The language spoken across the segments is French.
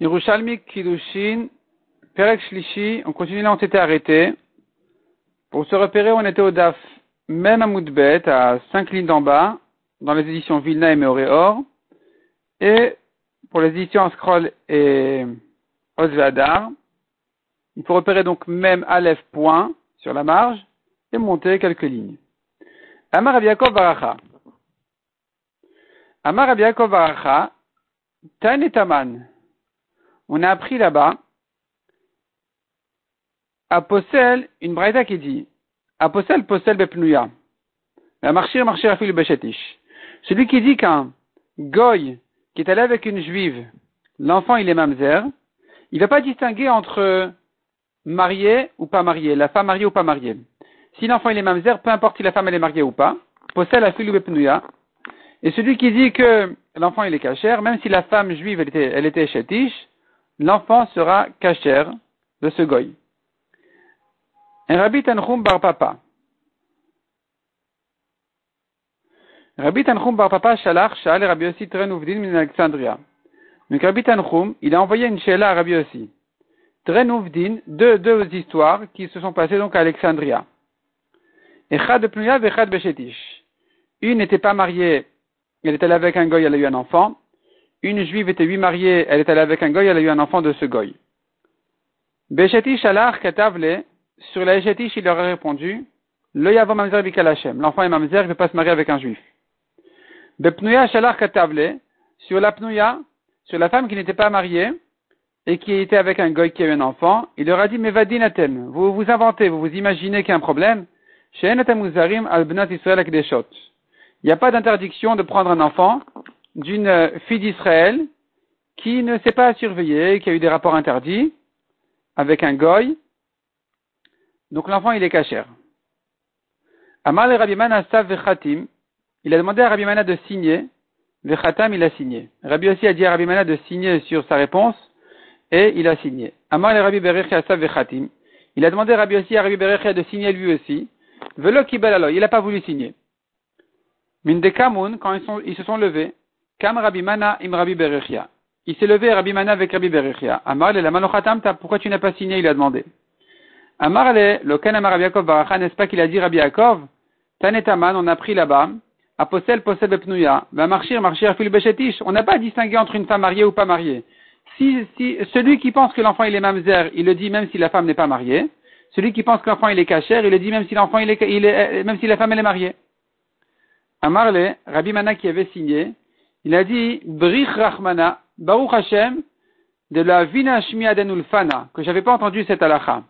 Yerushalmi Kiddushin, Perek Shlishi, on continue là, on s'était arrêté. Pour se repérer, on était au DAF, même à Moudbet, à 5 lignes d'en bas, dans les éditions Vilna et Meoreor. Et pour les éditions Scroll et Osvadar, il faut repérer donc même Aleph point sur la marge et monter quelques lignes. Amar Abiakov Baracha. Amar Abiakov Baracha, Tan et Taman on a appris là-bas à une braïda qui dit à Possel, Possel bepnuya. À marcher, marcher à fil beshetish. Celui qui dit qu'un goy qui est allé avec une juive, l'enfant il est mamzer, il ne va pas distinguer entre marié ou pas marié, la femme mariée ou pas mariée. Si l'enfant il est mamzer, peu importe si la femme elle est mariée ou pas, Possel a fil bepnuya. Et celui qui dit que l'enfant il est cachère, même si la femme juive elle était, elle était l'enfant sera cacher de ce goy. Rabbi Tanchum bar papa. Rabbi Tanchum bar papa shalach shal Rabbi Yossi tren uvdin min Alexandria. Donc Rabbi Tanchum, il a envoyé une shela à Rabbi Yossi. Tren deux, deux histoires qui se sont passées donc à Alexandria. Echad pnuya vechad beshetish. Une n'était pas mariée, elle était là avec un goy, elle a eu un enfant une juive était huit mariée, elle est allée avec un goy, elle a eu un enfant de ce goy. Beshetish alar katavle, sur la Eshetish, il leur a répondu, le yavo mamzer bikalashem, l'enfant est mamzer, il ne veut pas se marier avec un juif. Bepnuya shalar katavle, sur la pnuya, sur la femme qui n'était pas mariée, et qui était avec un goy qui a eu un enfant, il leur a dit, mais vadinatem, vous vous inventez, vous vous imaginez qu'il y a un problème, Il n'y a pas d'interdiction de prendre un enfant d'une fille d'Israël qui ne s'est pas surveillée, qui a eu des rapports interdits avec un goy. Donc l'enfant, il est cachère. Amal Rabbi Mana Vechatim, il a demandé à Rabbi Mana de signer. Vechatam, il a signé. Rabbi aussi a dit à Rabbi Mana de signer sur sa réponse et il a signé. Amal Rabbi Berechia Vechatim, il a demandé à Rabbi aussi à Rabbi Berechia de signer lui aussi. Velo Kibel il n'a pas voulu signer. Mindekamun, quand ils, sont, ils se sont levés, Rabbi Mana im Rabbi. Il s'est levé Rabbi Mana avec Rabbi Berechia. Amar le la pourquoi tu n'as pas signé? Il a demandé. Amar le le ken Amar Rabbi Yaakov n'est-ce pas qu'il a dit Rabbi Yaakov Tanetaman, on a pris là-bas. Aposel posel bepnuya. Va marcher, marcher fil beshetish. On n'a pas distingué entre une femme mariée ou pas mariée. Si, celui qui pense que l'enfant il est mamzer, il le dit même si la femme n'est pas mariée. Celui qui pense que l'enfant il est cachère, il le dit même si l'enfant il est, il est, même si la femme elle est mariée. Amarle, Rabbi Mana qui avait signé, il a dit Brich Rahmana, Baruch Hashem, de la Vina Shmi Adenulfana, que j'avais pas entendu cette halakha.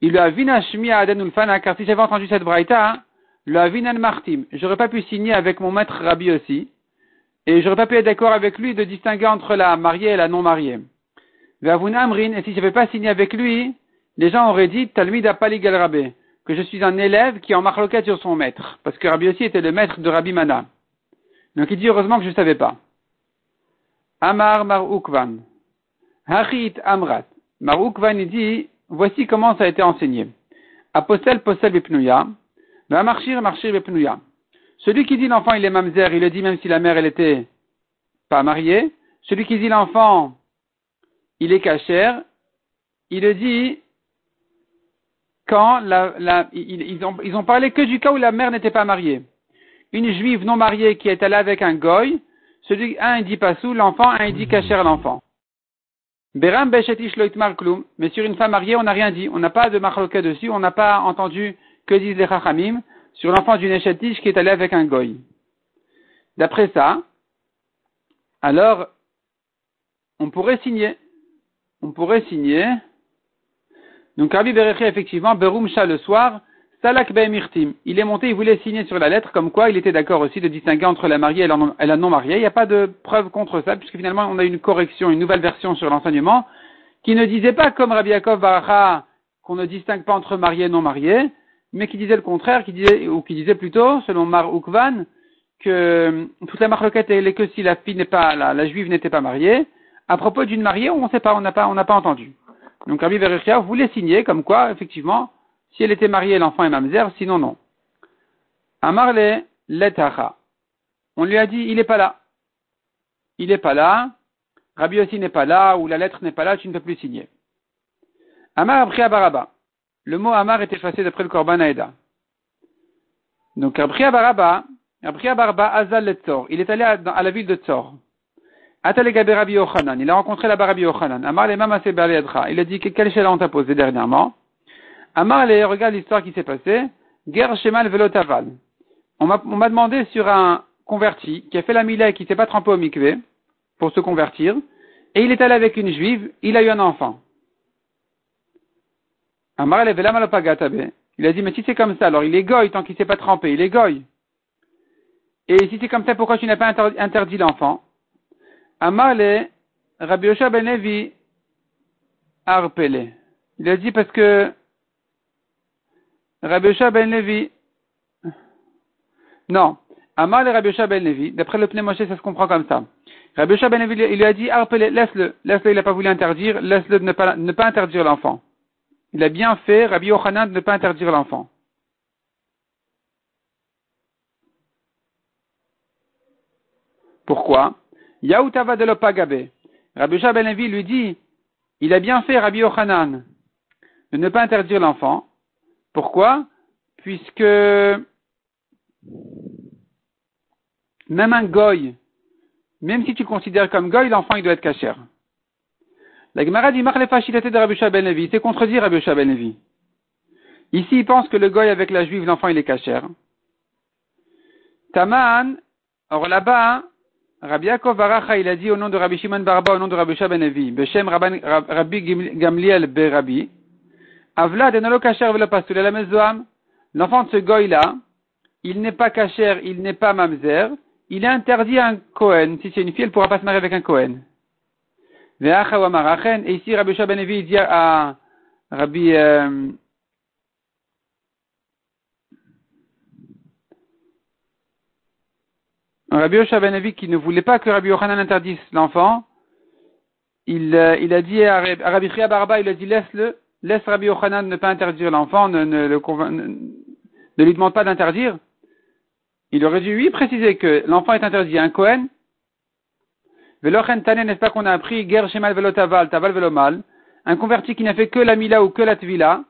Il a Vina Shmi Adenulfana, car si j'avais entendu cette braïta, le Vinan Martim, j'aurais pas pu signer avec mon maître Rabbi aussi, et j'aurais pas pu être d'accord avec lui de distinguer entre la mariée et la non mariée. Vavun Amrin, et si j'avais pas signé avec lui, les gens auraient dit Talmid Apaligal Rabbe, que je suis un élève qui en marloquette sur son maître, parce que Rabbi aussi était le maître de Rabbi Mana. Donc il dit heureusement que je ne savais pas. Amar Marukvan. Hachit Amrat. Marukvan il dit voici comment ça a été enseigné. Apostel posel bepnuya. Marchir marchir bepnuya. Celui qui dit l'enfant il est mamzer, il le dit même si la mère elle était pas mariée. Celui qui dit l'enfant il est cachère, il le dit quand la, ils, ils ont parlé que du cas où la mère n'était pas mariée une juive non mariée qui est allée avec un goy, celui, un dit sous l'enfant, un dit cacher l'enfant. Beram beshetish loitmar klum, mais sur une femme mariée, on n'a rien dit, on n'a pas de marloquet dessus, on n'a pas entendu que disent les chachamim sur l'enfant d'une échetish qui est allé avec un goy. D'après ça, alors, on pourrait signer. On pourrait signer. Donc, Rabbi Berechi, effectivement, Berum le soir, Salak Mirtim. Il est monté, il voulait signer sur la lettre, comme quoi il était d'accord aussi de distinguer entre la mariée et la non mariée. Il n'y a pas de preuve contre ça, puisque finalement on a une correction, une nouvelle version sur l'enseignement, qui ne disait pas comme Rabbi Yaakov Baracha qu'on ne distingue pas entre marié et non marié, mais qui disait le contraire, qui disait, ou qui disait plutôt, selon Mar Ukvan, que toute la marloquette est que si la fille n'est pas, la, juive n'était pas mariée. À propos d'une mariée, on ne sait pas, on n'a pas, on n'a pas entendu. Donc Rabbi Berechia voulait signer comme quoi, effectivement, si elle était mariée, l'enfant est mamzer, sinon non. Amarle letacha. On lui a dit, il n'est pas là. Il n'est pas là. Rabbi aussi n'est pas là, ou la lettre n'est pas là, tu ne peux plus signer. Amar a pris à Baraba. Le mot Amar est effacé d'après le Korban Aeda. Donc, Rabbi Baraba, Rabbi Baraba Azal le Tzor. Il est allé à, la ville de Tzor. Rabbi. Il a rencontré la Rabbi Yochanan. Amar le Mama Il a dit quelle échelle on t'a posé dernièrement? Amar regarde l'histoire qui s'est passée. Ger Shemal Velotaval. On m'a demandé sur un converti qui a fait la mila et qui s'est pas trempé au mikvé pour se convertir. Et il est allé avec une juive. Il a eu un enfant. Amar il a dit, mais si c'est comme ça, alors il est goy tant qu'il ne s'est pas trempé, il est goy. Et si c'est comme ça, pourquoi tu n'as pas interdit l'enfant? Amale, Rabbi Yosha ben Levi, Arpele. Il a dit parce que Rabbi ben Levi, non, Amal et Rabbi ben Levi, d'après le pneu ça se comprend comme ça. Rabbi ben Levi, il lui a dit, laisse-le, laisse-le, il n'a pas voulu interdire, laisse-le ne pas, ne pas interdire l'enfant il a bien fait, Rabbi Yochanan, de ne pas interdire l'enfant. Pourquoi? Yaoutava de l'opagabe. Rabbi Ben lui dit, il a bien fait, Rabbi Yochanan, de ne pas interdire l'enfant. Pourquoi? Puisque même un goy, même si tu considères comme goy, l'enfant il doit être cachère. La Gemara dit de Rabbi Ben Levi. C'est contredit Rabbi Ben Levi. Ici, il pense que le goy avec la juive, l'enfant, il est cachère. Taman, or là-bas, Rabbi Yaakov Baracha, il a dit au nom de Rabbi Shimon Barba, au nom de Rabbi Ben Levi, Beshem Rabbi Gamliel Berabi, Avla de Nolo Kacher Velo Pastul la Mezoam, l'enfant de ce goy-là, il n'est pas cachère, il n'est pas mamzer, il est interdit à un Kohen. Si c'est une fille, elle ne pourra pas se marier avec un Kohen. Et ici, Rabbi Shabanevi dit à Rabbi, euh, Rabbi Shabanevi qui ne voulait pas que Rabbi Yochanan interdise l'enfant, il, euh, il a dit à Rabbi Chia Barba, il a dit laisse-le, laisse Rabbi Yochanan ne pas interdire l'enfant, ne, ne, ne, lui demande pas d'interdire. Il aurait dû lui préciser que l'enfant est interdit à un Cohen Velochen tane, n'est-ce pas qu'on a appris Ger Shemal Velo Taval, Taval Velo Mal, un converti qui n'a fait que la Mila ou que la Tvila,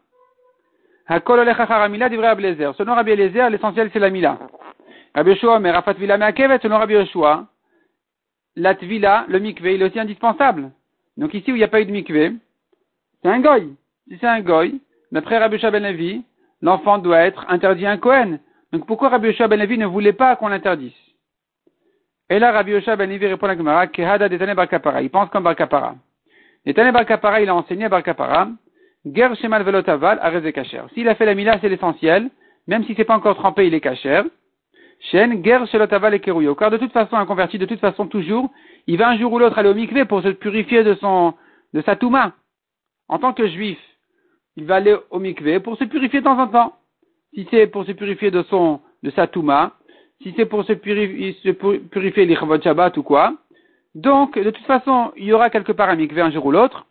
Hakol Olechachar Ablezer. Selon Rabbi Eliezer, l'essentiel c'est la Mila. Rabbi Yoshua, mais Rafat Vila Meakevet, selon Rabbi Yoshua, la Tvila, le mikvé, il est aussi indispensable. Donc ici où il n'y a pas eu de mikvé, c'est un goy. Si c'est un goy, d'après Rabbi Ben Levi, l'enfant doit être interdit à un Kohen. Donc pourquoi Rabbi Ben Levi ne voulait pas qu'on l'interdise? Et là, Rabbi ben Ivi répond à la Gemara, Kehada detane bar kapara. Il pense comme bar kapara. Detane bar kapara, il a enseigné à bar kapara, Ger shemal velotaval areze kacher. S'il a fait la mila, c'est l'essentiel. Même si c'est pas encore trempé, il est kacher. Shen, ger shelotaval et keruyo. Car de toute façon, un converti, de toute façon, toujours, il va un jour ou l'autre aller au mikvé pour se purifier de son, de sa touma. En tant que juif, il va aller au mikvé pour se purifier de temps en temps. Si c'est pour se purifier de son, de sa touma, si c'est pour se purifier, se purifier l'Ichavot Shabbat ou quoi. Donc, de toute façon, il y aura quelque part un mikveh un jour ou l'autre.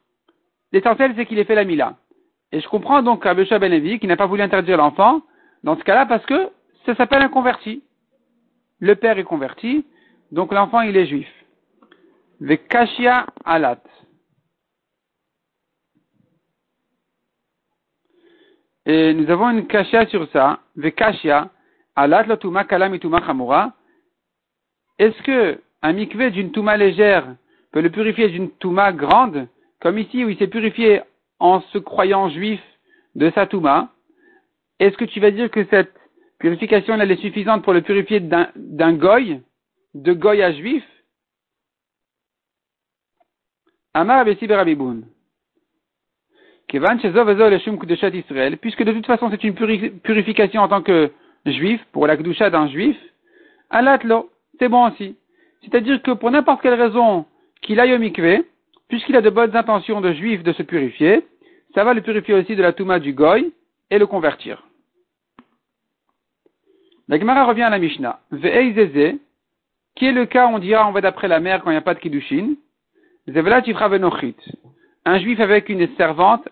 L'essentiel, c'est qu'il ait fait la mila. Et je comprends donc Rabbi Ben qui n'a pas voulu interdire l'enfant, dans ce cas-là, parce que ça s'appelle un converti. Le père est converti, donc l'enfant, il est juif. Vekashia alat. Et nous avons une kashia sur ça. Vekashia. Est-ce que un mikvé d'une touma légère peut le purifier d'une touma grande, comme ici où il s'est purifié en se croyant juif de sa touma Est-ce que tu vas dire que cette purification elle est suffisante pour le purifier d'un goy, de goy à juif? Amar puisque de toute façon c'est une purification en tant que juif, pour la kdusha d'un juif, alatlo, c'est bon aussi. C'est-à-dire que pour n'importe quelle raison qu'il aille au mikvé, puisqu'il a de bonnes intentions de juif de se purifier, ça va le purifier aussi de la touma du goy et le convertir. La Gemara revient à la Mishnah. Ve'eizeze, qui est le cas, on dira, on va d'après la mer quand il n'y a pas de kiddushin. Zevela Un juif avec une servante,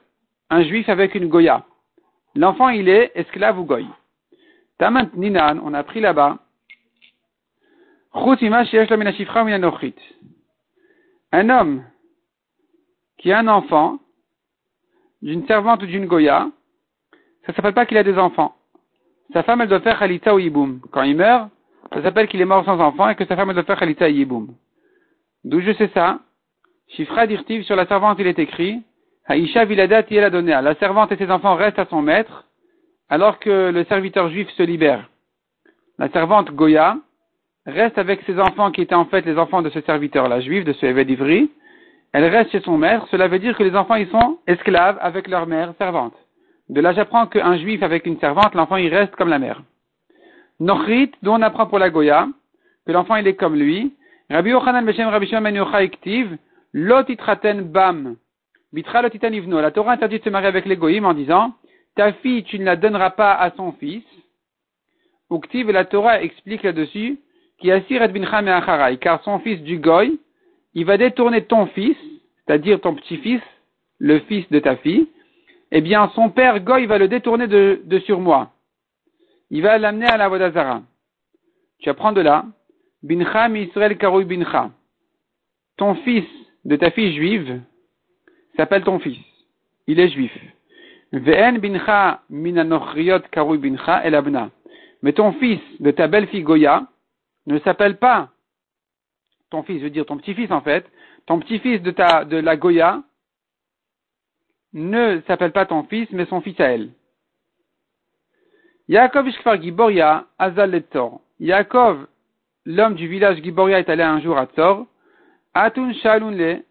un juif avec une goya. L'enfant, il est esclave ou goy. Tamant Ninan, on a pris là-bas. un homme qui a un enfant d'une servante ou d'une goya, ça ne s'appelle pas qu'il a des enfants. Sa femme, elle doit faire Khalitza ou Yiboum. Quand il meurt, ça s'appelle qu'il est mort sans enfant et que sa femme, doit faire Khalitza ou Yiboum. D'où je sais ça Shifra dirtiv sur la servante, il est écrit Haïcha viladat donné. La servante et ses enfants restent à son maître alors que le serviteur juif se libère. La servante Goya reste avec ses enfants qui étaient en fait les enfants de ce serviteur-là juif, de ce évêque d'Ivry. Elle reste chez son maître. Cela veut dire que les enfants, ils sont esclaves avec leur mère servante. De là, j'apprends qu'un juif avec une servante, l'enfant, il reste comme la mère. Nochrit, dont on apprend pour la Goya, que l'enfant, il est comme lui. Rabbi Yochanan Beshem Rabbi Shimon Ben Lotitraten Bam, La Torah interdit de se marier avec les Goïm en disant, ta fille, tu ne la donneras pas à son fils. Uktiv, la Torah explique là-dessus, qui assire et bincha car son fils du Goy, il va détourner ton fils, c'est-à-dire ton petit-fils, le fils de ta fille, eh bien, son père Goy va le détourner de, sur moi. Il va l'amener à la Vodazara. Tu apprends de là, Bincha Israël Karoui Bincha. Ton fils de ta fille juive s'appelle ton fils. Il est juif. Bincha Bincha Mais ton fils de ta belle-fille Goya ne s'appelle pas ton fils, je veux dire ton petit-fils en fait, ton petit-fils de ta, de la Goya ne s'appelle pas ton fils, mais son fils à elle. Yaakov Ishkfar Giboria, Azal Letor. Yaakov, l'homme du village Giboria, est allé un jour à Tor. Atun Shalunle,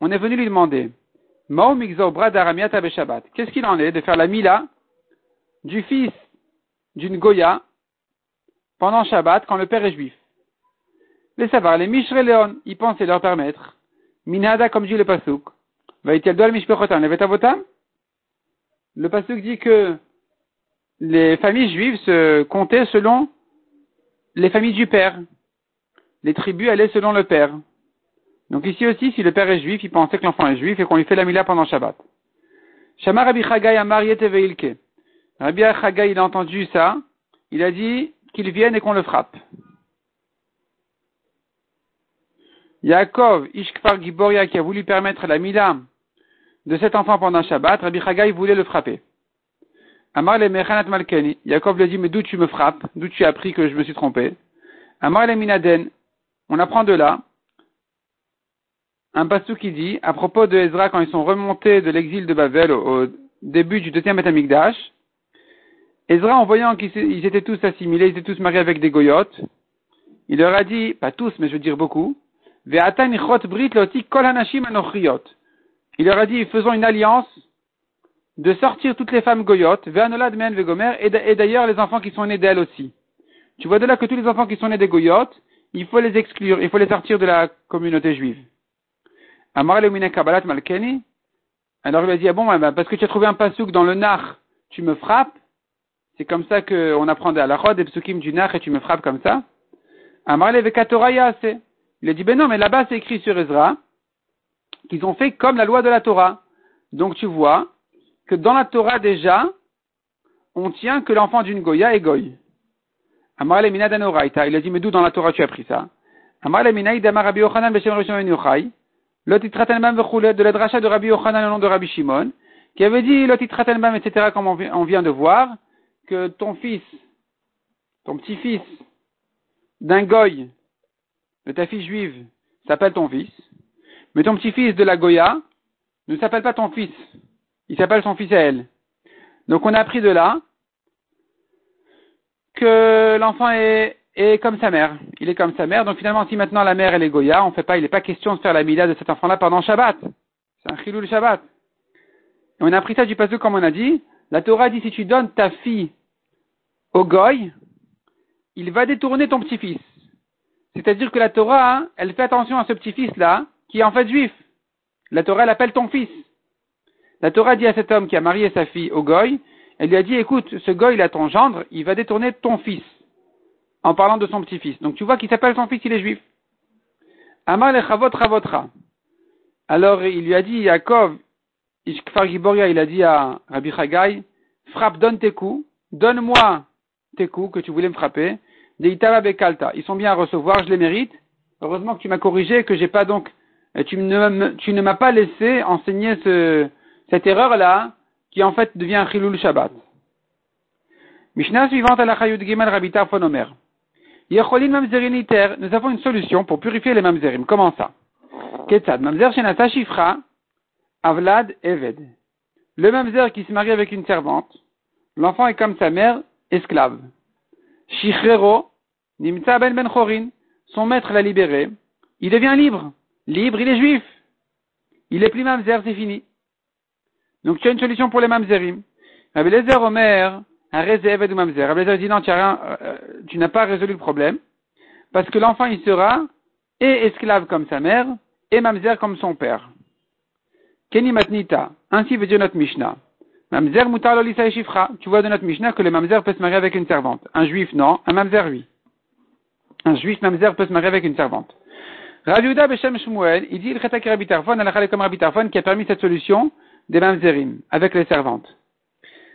on est venu lui demander, Qu'est-ce qu'il en est de faire la mila du fils d'une Goya pendant Shabbat quand le père est juif? Les savoir, les Mishre Leon, ils pensaient leur permettre. Minada, comme dit le Pasuk. Le Pasuk dit que les familles juives se comptaient selon les familles du père. Les tribus allaient selon le père. Donc ici aussi, si le père est juif, il pensait que l'enfant est juif et qu'on lui fait la mila pendant Shabbat. Shama Rabbi Chagai a marié Teveilke. Rabbi Chagai, il a entendu ça. Il a dit qu'il vienne et qu'on le frappe. Yaakov, Ishkfar Giboria, qui a voulu permettre la mila de cet enfant pendant Shabbat, Rabbi Chagai voulait le frapper. Amar le Mechanat Malkeni. Yaakov lui a dit, mais d'où tu me frappes? D'où tu as appris que je me suis trompé? Amar le Minaden. On apprend de là un passou qui dit, à propos de Ezra, quand ils sont remontés de l'exil de Babel au, début du deuxième Betamikdash, Ezra, en voyant qu'ils étaient tous assimilés, ils étaient tous mariés avec des goyotes, il leur a dit, pas tous, mais je veux dire beaucoup, il leur a dit, faisons une alliance de sortir toutes les femmes goyotes, et d'ailleurs les enfants qui sont nés d'elles aussi. Tu vois de là que tous les enfants qui sont nés des goyotes, il faut les exclure, il faut les sortir de la communauté juive. Alors il a dit, ah bon, bah, parce que tu as trouvé un pasouk dans le nar, tu me frappes. C'est comme ça qu'on apprend à la rod des psukim du nar et tu me frappes comme ça. Il a dit, ben non, mais là-bas c'est écrit sur Ezra qu'ils ont fait comme la loi de la Torah. Donc tu vois que dans la Torah déjà, on tient que l'enfant d'une Goya est Goy. Il a dit, mais d'où dans la Torah tu as pris ça? De la dracha de Rabbi Yochanan au nom de Rabbi Shimon, qui avait dit Lotitratenbam, etc., comme on vient de voir, que ton fils, ton petit-fils d'un goy, de ta fille juive, s'appelle ton fils, mais ton petit-fils de la Goya ne s'appelle pas ton fils, il s'appelle son fils à elle. Donc on a appris de là que l'enfant est et comme sa mère. Il est comme sa mère. Donc finalement, si maintenant la mère elle est Goya, on fait pas, il n'est pas question de faire la mila de cet enfant-là pendant Shabbat. C'est un chilou Shabbat. On a appris ça du passage comme on a dit. La Torah dit si tu donnes ta fille au Goy, il va détourner ton petit-fils. C'est-à-dire que la Torah, elle fait attention à ce petit-fils-là, qui est en fait juif. La Torah, elle appelle ton fils. La Torah dit à cet homme qui a marié sa fille au Goy, elle lui a dit, écoute, ce Goy, il a ton gendre, il va détourner ton fils en parlant de son petit-fils. Donc tu vois qu'il s'appelle son fils, il est juif. Amar lechavot ravotra. Alors il lui a dit, Yaakov, il a dit à Rabbi Chagai, frappe, donne tes coups, donne-moi tes coups que tu voulais me frapper. Deitava bekalta. Ils sont bien à recevoir, je les mérite. Heureusement que tu m'as corrigé, que j'ai pas donc et tu ne, m'as pas laissé enseigner ce, cette erreur-là, qui en fait devient Chilul Shabbat. Mishnah suivante à la Chayud Gimel Fonomer. Yecholin Mamzeriniter, nous avons une solution pour purifier les Mamzerim. Comment ça? Ketzad, Mamzer Shenata Shifra, Avlad Eved. Le Mamzer qui se marie avec une servante, l'enfant est comme sa mère, esclave. Shichrero, Nimtza Ben Ben Chorin, son maître l'a libéré, il devient libre. Libre, il est juif. Il est plus mamzer, c'est fini. Donc tu as une solution pour les mamzerim. Rabbi Lezer Omer, un réserve de mamzer. Rabbi dit non, tu euh, n'as pas résolu le problème. Parce que l'enfant, il sera et esclave comme sa mère, et mamzer comme son père. Keni matnita. Ainsi veut dire notre Mishnah. Mamzer mutar lolisa shifra. Tu vois de notre Mishnah que le mamzer peut se marier avec une servante. Un juif, non. Un mamzer, oui. Un juif mamzer peut se marier avec une servante. Raviuda Beshem Shmuel, il dit il Rabbi Tarfon, comme Rabbi Tarfon, qui a permis cette solution des mamzerim, avec les servantes.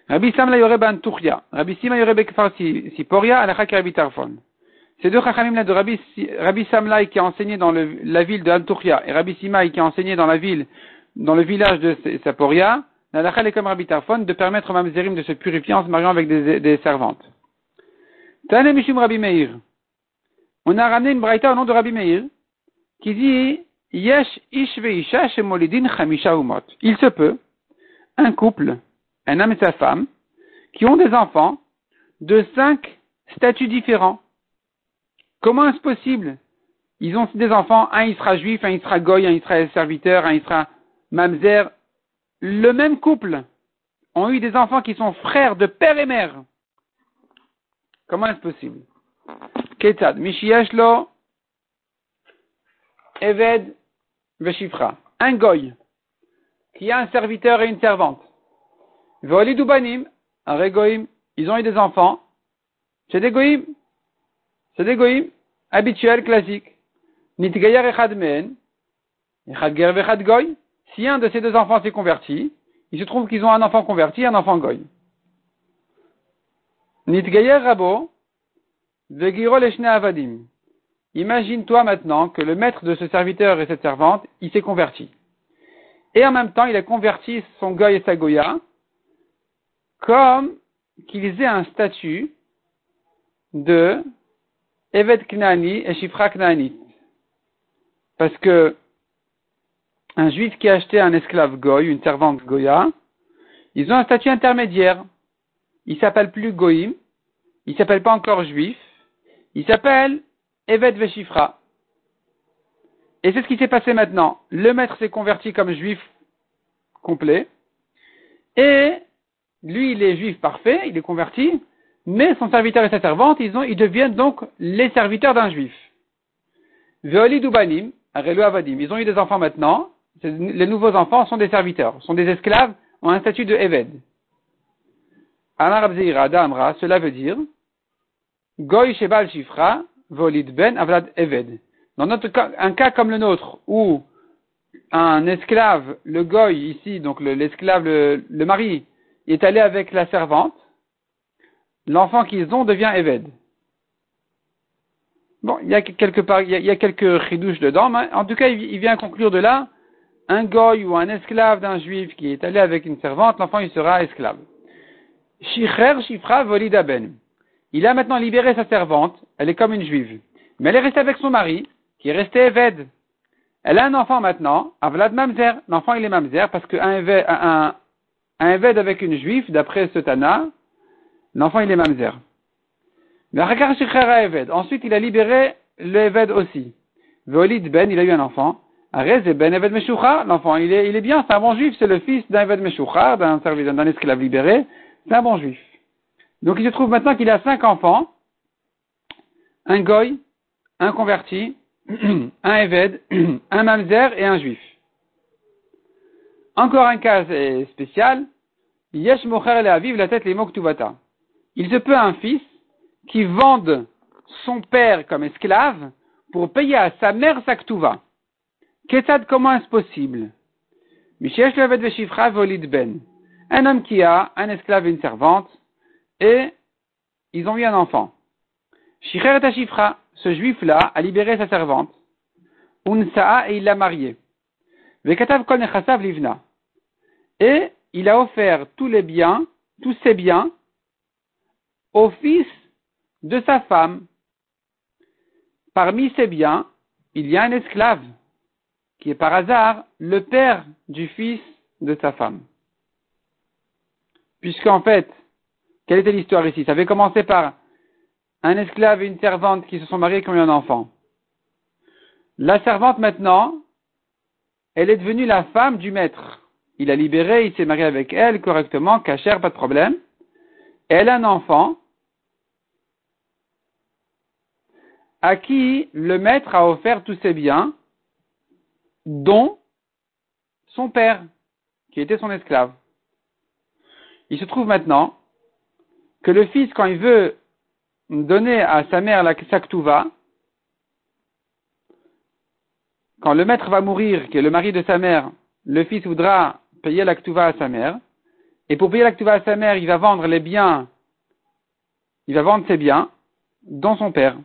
Rabbi Samla Yoreb Tuchya, Rabbi Sima Yoreb Kfar Siporia, al Rabbi Tarfon. Ces deux chachamim de Rabbi, Rabbi Samlai qui a enseigné dans le, la ville de Antuchia et Rabbi Simai qui a enseigné dans la ville, dans le village de Saporia, l'alakha est comme Rabbi Tarfon de permettre aux mamzerim de se purifier en se mariant avec des, des servantes. Tane Mishum Rabbi Meir. On a ramené une braïta au nom de Rabbi Meir qui dit Yesh ish veisha shemolidin chamisha umot. Il se peut, un couple, un homme et sa femme, qui ont des enfants de cinq statuts différents. Comment est-ce possible? Ils ont des enfants, un il sera juif, un il sera goy, un il sera serviteur, un il sera mamzer. Le même couple ont eu des enfants qui sont frères de père et mère. Comment est-ce possible? Ketad, Mishiashlo, Eved Veshifra. Un goy qui a un serviteur et une servante. Un regoim, ils ont eu des enfants. C'est des goïm. C'est des goïm habituels, classiques. Nitgayer echad men, echad. Si un de ces deux enfants s'est converti, il se trouve qu'ils ont un enfant converti et un enfant goy. Nitgayer rabo, vegiro leshne avadim. Imagine-toi maintenant que le maître de ce serviteur et cette servante, il s'est converti. Et en même temps, il a converti son goy et sa goya comme qu'ils aient un statut de Evet Knani et Shifra Knani. Parce que un juif qui a acheté un esclave goy, une servante goya, ils ont un statut intermédiaire. Il s'appelle plus goïm, il s'appelle pas encore juif, il s'appelle Evet Veshifra. Et c'est ce qui s'est passé maintenant. Le maître s'est converti comme juif complet. Et lui, il est juif parfait, il est converti. Mais son serviteur et sa servante, ils, ont, ils deviennent donc les serviteurs d'un juif. Dubanim, Avadim. Ils ont eu des enfants maintenant. Les nouveaux enfants sont des serviteurs, sont des esclaves, ont un statut de Eved. Amra, cela veut dire Goy Shebal Shifra, volid ben avlad eved. Dans notre un cas comme le nôtre, où un esclave, le goy ici, donc l'esclave, le, mari, est allé avec la servante, l'enfant qu'ils ont devient eved. Bon, il y a quelque part, il quelques ridouches dedans, mais en tout cas, il, vient conclure de là, un goy ou un esclave d'un juif qui est allé avec une servante, l'enfant il sera esclave. Shifra volida ben. Il a maintenant libéré sa servante, elle est comme une juive. Mais elle est restée avec son mari, qui est resté Eved. Elle a un enfant maintenant, Avlad Mamzer. L'enfant il est Mamzer parce qu'un un, un Eved avec une juive, d'après ce Tana, l'enfant il est Mamzer. Mais Eved. Ensuite il a libéré le Eved aussi. Volid Ben, il a eu un enfant. Ben Eved Meshucha, l'enfant il est, bien, c'est un bon juif, c'est le fils d'un Eved Meshucha, d'un d'un esclave libéré, c'est un bon juif. Donc il se trouve maintenant qu'il a cinq enfants, un goy, un converti, un éved, un mamzer et un juif. Encore un cas spécial, yesh mocher la tête les moktuvata. Il se peut un fils qui vende son père comme esclave pour payer à sa mère sa ktuva. Qu'est-ce comment est-ce possible? Mishesh le volid ben. Un homme qui a un esclave et une servante, et ils ont eu un enfant. Shicher et ce juif-là a libéré sa servante, Unsa'a, et il l'a mariée. Kol. Et il a offert tous les biens, tous ses biens, au fils de sa femme. Parmi ses biens, il y a un esclave, qui est par hasard le père du fils de sa femme. Puisqu'en fait, quelle était l'histoire ici? Ça avait commencé par un esclave et une servante qui se sont mariés qui ont eu un enfant. La servante maintenant, elle est devenue la femme du maître. Il a libéré, il s'est marié avec elle correctement, cachère, pas de problème. Elle a un enfant à qui le maître a offert tous ses biens, dont son père, qui était son esclave. Il se trouve maintenant que le fils, quand il veut donner à sa mère la saktouva, quand le maître va mourir, qui est le mari de sa mère, le fils voudra payer l'actuva à sa mère, et pour payer l'actuva à sa mère, il va vendre les biens, il va vendre ses biens, dont son père.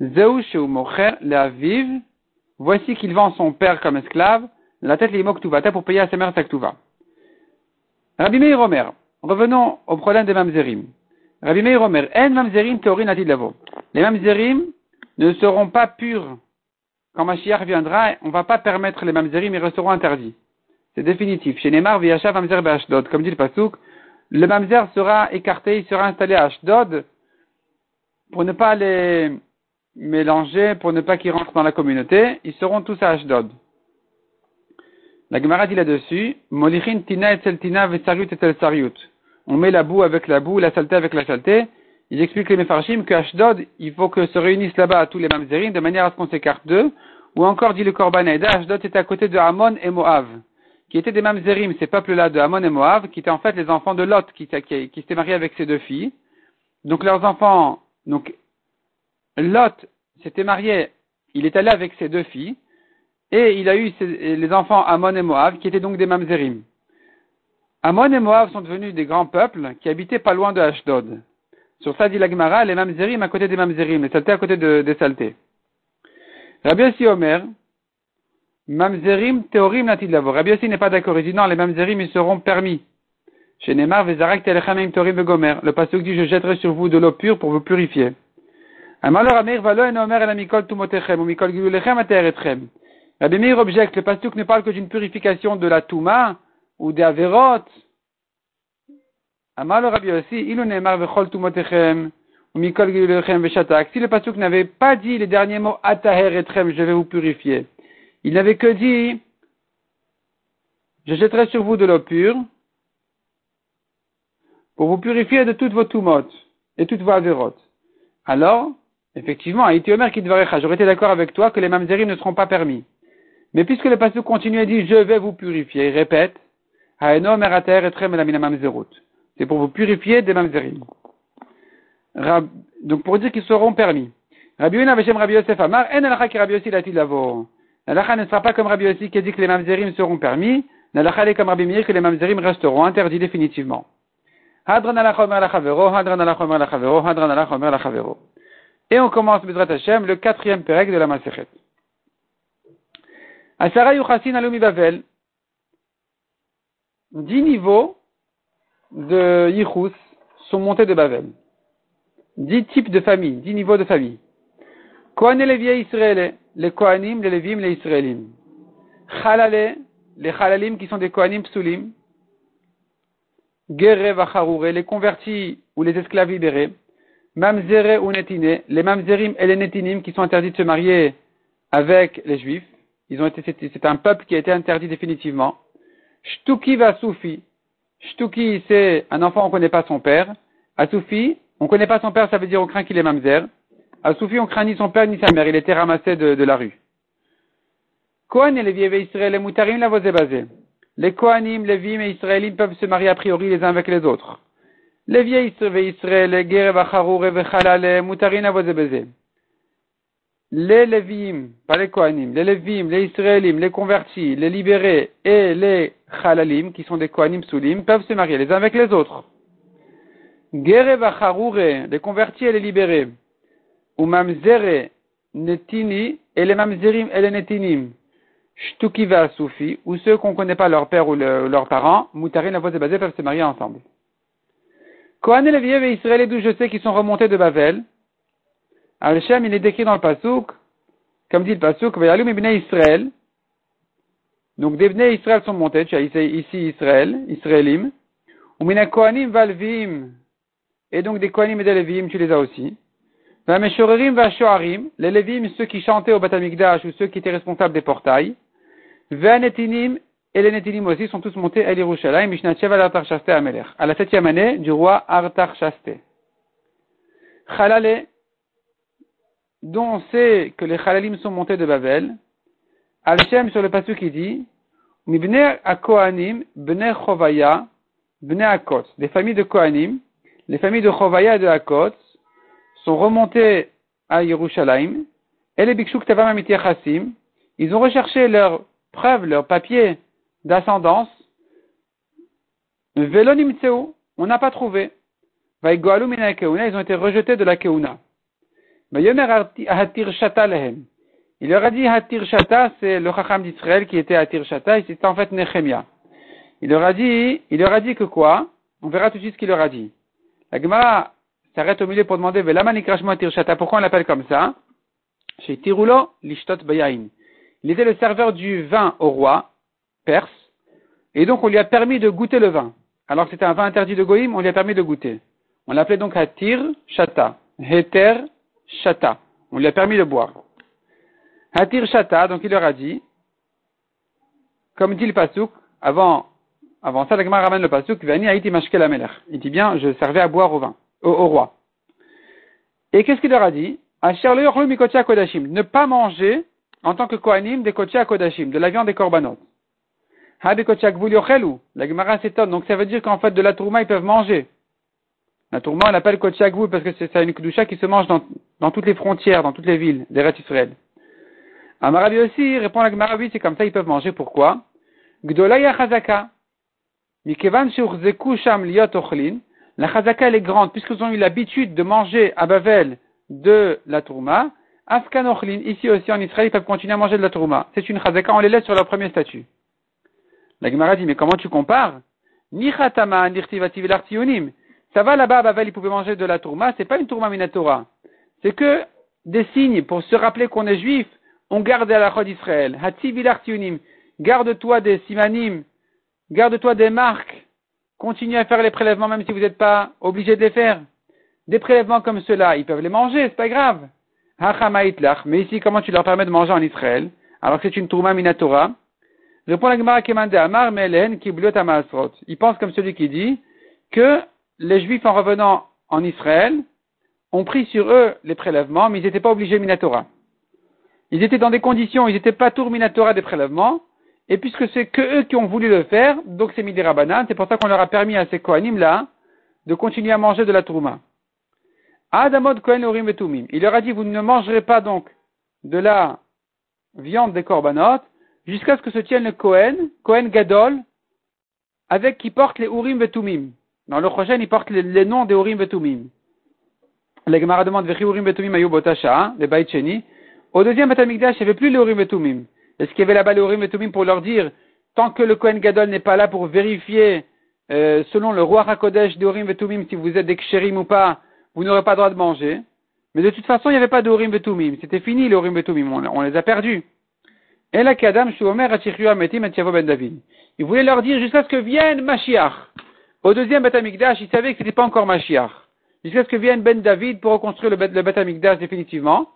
Zeu mocher vive, voici qu'il vend son père comme esclave, la tête les pour payer à sa mère sa Rabbi Meir Omer, revenons au problème des mamzerim. Rabbi Meir Omer, en mamzerim théorie lavo. Les mamzerim ne seront pas purs quand Mashiach viendra, on ne va pas permettre les mamzerim, ils resteront interdits. C'est définitif. Chez Neymar, Viacha Mamzer Ashdod, comme dit le Pasuk, le mamzer sera écarté, il sera installé à Ashdod pour ne pas les mélanger, pour ne pas qu'ils rentrent dans la communauté, ils seront tous à Ashdod. La Gemara dit là-dessus, Molichin tina et tina vesariut et sariut. On met la boue avec la boue, la saleté avec la saleté. Ils expliquent les Mefarshim que Ashdod, il faut que se réunissent là-bas tous les mamzerim de manière à ce qu'on s'écarte d'eux. Ou encore dit le Korban Aïda, Ashdod est à côté de Hamon et Moav, qui étaient des mamzerim, ces peuples-là de Hamon et Moav, qui étaient en fait les enfants de Lot, qui, qui, qui s'étaient mariés avec ses deux filles. Donc leurs enfants, donc Lot s'était marié, il est allé avec ses deux filles, et il a eu les enfants Amon et Moab, qui étaient donc des mamzerim. Amon et Moab sont devenus des grands peuples qui habitaient pas loin de Ashdod. Sur ça dit l'Agmara, les mamzerim à côté des mamzerim, les saletés à côté des saletés. Rabbi Yossi Omer, mamzerim théorim lavo. Rabbi Yossi n'est pas d'accord, il dit non, les mamzerim ils seront permis. Chez Neymar, Vezarak Telechamim Torim Gomer. Le pasuk dit, je jetterai sur vous de l'eau pure pour vous purifier. Amalor Amir Valo en Omer el Mikol Tumotechem, ou Mikol Gilulechem Ateretchem. Rabbi Meir objecte, le pasuk ne parle que d'une purification de la Touma ou des Averot. Amal Rabbi aussi, il ne'emar vechol tumotechem. Si le pasuk n'avait pas dit les derniers mots ataher etrem, je vais vous purifier. Il n'avait que dit, je jetterai sur vous de l'eau pure pour vous purifier de toutes vos tumotes et toutes vos averot. Alors, effectivement, Omer qui j'aurais été d'accord avec toi que les mamzerim ne seront pas permis. Mais puisque le passage continue et dit je vais vous purifier, il répète, c'est pour vous purifier des mamzerim. Donc pour dire qu'ils seront permis. Rabbi Yonah Rabbi Yosef Amar, en Rabbi Yossi lati. L'alacha ne sera pas comme Rabbi Yossi qui dit que les mamzerim seront permis. L'alacha est comme Rabbi Meir que les mamzerim resteront interdits définitivement. Hadran alacha omer hadran alacha omer hadran alacha omer. Et on commence, Bezrat Hashem, le quatrième perek de la Masechet. Asara Yuchasin Alumi Bavel. Dix niveaux de Yichus sont montés de Bavel. Dix types de familles, dix niveaux de famille. Kohan et les Kohanim, les Levim, les Israélim. Chalale, les Chalalim qui sont des Kohanim Psulim. Gere Vacharoure, les convertis ou les esclaves libérés. Mamzere ou Netine, les Mamzerim et les Netinim qui sont interdits de se marier avec les Juifs. Ils ont été, c'est un peuple qui a été interdit définitivement. Shtuki va Soufi. Shtuki, c'est un enfant, on ne connaît pas son père. Soufi, on ne connaît pas son père, ça veut dire on craint qu'il est mamzer. Soufi, on craint ni son père ni sa mère, il était ramassé de, la rue. Kohan et les vieilles Israël, les moutarim la. Les Kohanim, les et Israélim peuvent se marier a priori les uns avec les autres. Les vieilles Israël, les les moutarim les Lévim, pas les Kohanim, les Lévim, les Israélim, les convertis, les libérés et les Chalalim, qui sont des Kohanim Soulim, peuvent se marier les uns avec les autres. Gere les convertis et les libérés, ou Mamzere, Netini, et les Mamzerim et les Netinim, Shtuki Soufi, ou ceux qu'on ne connaît pas leur père ou leurs parents, Moutarin, la voix de peuvent se marier ensemble. Kohan et les et Israël et je sais qu'ils sont remontés de Bavel. Al-Shem, il est décrit dans le Pasuk, comme dit le Pasuk, Vayalum ibn Israël. Donc des Israël sont montés, tu as ici Israël, Israélim. Ou mina Kohanim valvim. Et donc des Kohanim et des Levim, tu les as aussi. Les Levim, ceux qui chantaient au Batamikdash ou ceux qui étaient responsables des portails. Vanetinim et les Netinim aussi sont tous montés à Yerushalayim, Mishnatchev al Artarchaste Amelech, à la septième année du roi Artarchaste. Chalale, dont on sait que les Chalalim sont montés de Babel, Al-Shem sur le passage qui dit, Mibne Kohanim, Bne Chovaya, Bne Akot, des familles de Kohanim, les familles de Chovaya et de Akot, sont remontées à Yerushalayim, ils ont recherché leurs preuves, leurs papiers d'ascendance. Velonim on n'a pas trouvé. Ils ont été rejetés de la Keuna. Il leur a dit Hatir Shata, c'est le Chacham d'Israël qui était Hatir Shata, et c'était en fait Nehemia. Il leur a dit, il leur a dit que quoi? On verra tout de suite ce qu'il leur a dit. La Gemara s'arrête au milieu pour demander Shata, pourquoi on l'appelle comme ça? Chez Tirulo, Lishtot Bayain. Il était le serveur du vin au roi, perse, et donc on lui a permis de goûter le vin. Alors que c'était un vin interdit de Goïm, on lui a permis de goûter. On l'appelait donc Hatir Shata. Heter Shata. On lui a permis de boire. Hatir Shata, donc il leur a dit, comme dit le Pasuk, avant, avant ça, la ramène le Pasuk, Vani Haiti Mashkel Il dit bien, je servais à boire au vin, au, roi. Et qu'est-ce qu'il leur a dit? Ne pas manger en tant que Kohanim des Kotia Kodashim, de la viande des Korbanot. La Gemara s'étonne, donc ça veut dire qu'en fait de la tourma ils peuvent manger. La tourma on l'appelle Kotiagvul parce que c'est une Kedusha qui se mange dans, dans, toutes les frontières, dans toutes les villes des Israël. Amarabi aussi répond la Gemara, oui c'est comme ça ils peuvent manger, pourquoi? Gdolaya Chazaka. Mikevan Sham Liot Ochlin. La Chazaka elle est grande, puisqu'ils ont eu l'habitude de manger à Bavel de la tourma, Afkan Ochlin, ici aussi en Israël, ils peuvent continuer à manger de la tourma. C'est une Chazaka, on les laisse sur leur premier statut. La Gemara dit, mais comment tu compares Ça va là-bas, Bavel, ils pouvaient manger de la tourma, c'est pas une tourma minatora. C'est que des signes pour se rappeler qu'on est juif, on garde à la chod d'Israël. Garde-toi des simanim, garde-toi des marques, continue à faire les prélèvements même si vous n'êtes pas obligé de les faire. Des prélèvements comme ceux-là, ils peuvent les manger, c'est pas grave. Mais ici, comment tu leur permets de manger en Israël, alors que c'est une tourma minatora? Répond la Gemara Amar qui Il pense comme celui qui dit que les Juifs en revenant en Israël ont pris sur eux les prélèvements, mais ils n'étaient pas obligés Minatora. Ils étaient dans des conditions, ils n'étaient pas tour Minatora des prélèvements, et puisque c'est que eux qui ont voulu le faire, donc c'est Midera Banan, c'est pour ça qu'on leur a permis à ces Kohanim là de continuer à manger de la Tourma. Adamod Kohen Orim Il leur a dit, vous ne mangerez pas donc de la viande des korbanot, jusqu'à ce que se tienne le Kohen, Kohen Gadol, avec qui porte les Urim Vetumim. Dans le prochain, il porte les, noms des Urim Vetumim. Les Gemara demande Vechi Urim Vetumim Ayubotasha, les Baïcheni. Au deuxième Batamikdash, il n'y avait plus les Urim. Est-ce qu'il y avait là-bas les Urim pour leur dire, tant que le Kohen Gadol n'est pas là pour vérifier, euh, selon le roi Hakodesh des Urim Vetumim, si vous êtes des Ksherim ou pas, vous n'aurez pas droit de manger. Mais de toute façon, il n'y avait pas de Urim Vetumim. C'était fini les Urim Vetumim. on les a perdus. Et là, Kadam, Ben David. Il voulait leur dire jusqu'à ce que vienne Mashiach. Au deuxième Beth Amikdash, il savait que ce n'était pas encore Mashiach. Jusqu'à ce que vienne Ben David pour reconstruire le, le Beth Amikdash définitivement.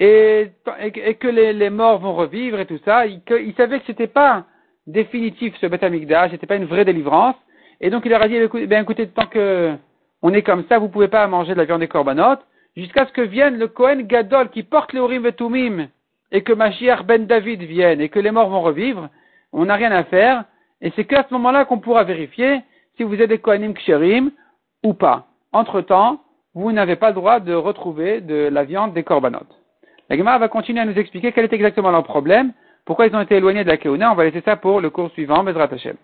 Et, et, que les, les, morts vont revivre et tout ça. Il, il savait que ce n'était pas définitif ce Beth Amikdash, c'était pas une vraie délivrance. Et donc il leur a dit, ben écoutez, tant que on est comme ça, vous pouvez pas manger de la viande des corbanotes, jusqu'à ce que vienne le Kohen Gadol qui porte les Urim Vetumim et que Mashiach ben David vienne et que les morts vont revivre, on n'a rien à faire, et c'est qu'à ce moment-là qu'on pourra vérifier si vous êtes des Kohanim Ksherim ou pas. Entre-temps, vous n'avez pas le droit de retrouver de la viande des korbanot. La Gemara va continuer à nous expliquer quel est exactement leur problème, pourquoi ils ont été éloignés de la Keuna. On va laisser ça pour le cours suivant, Bezrat Hashem.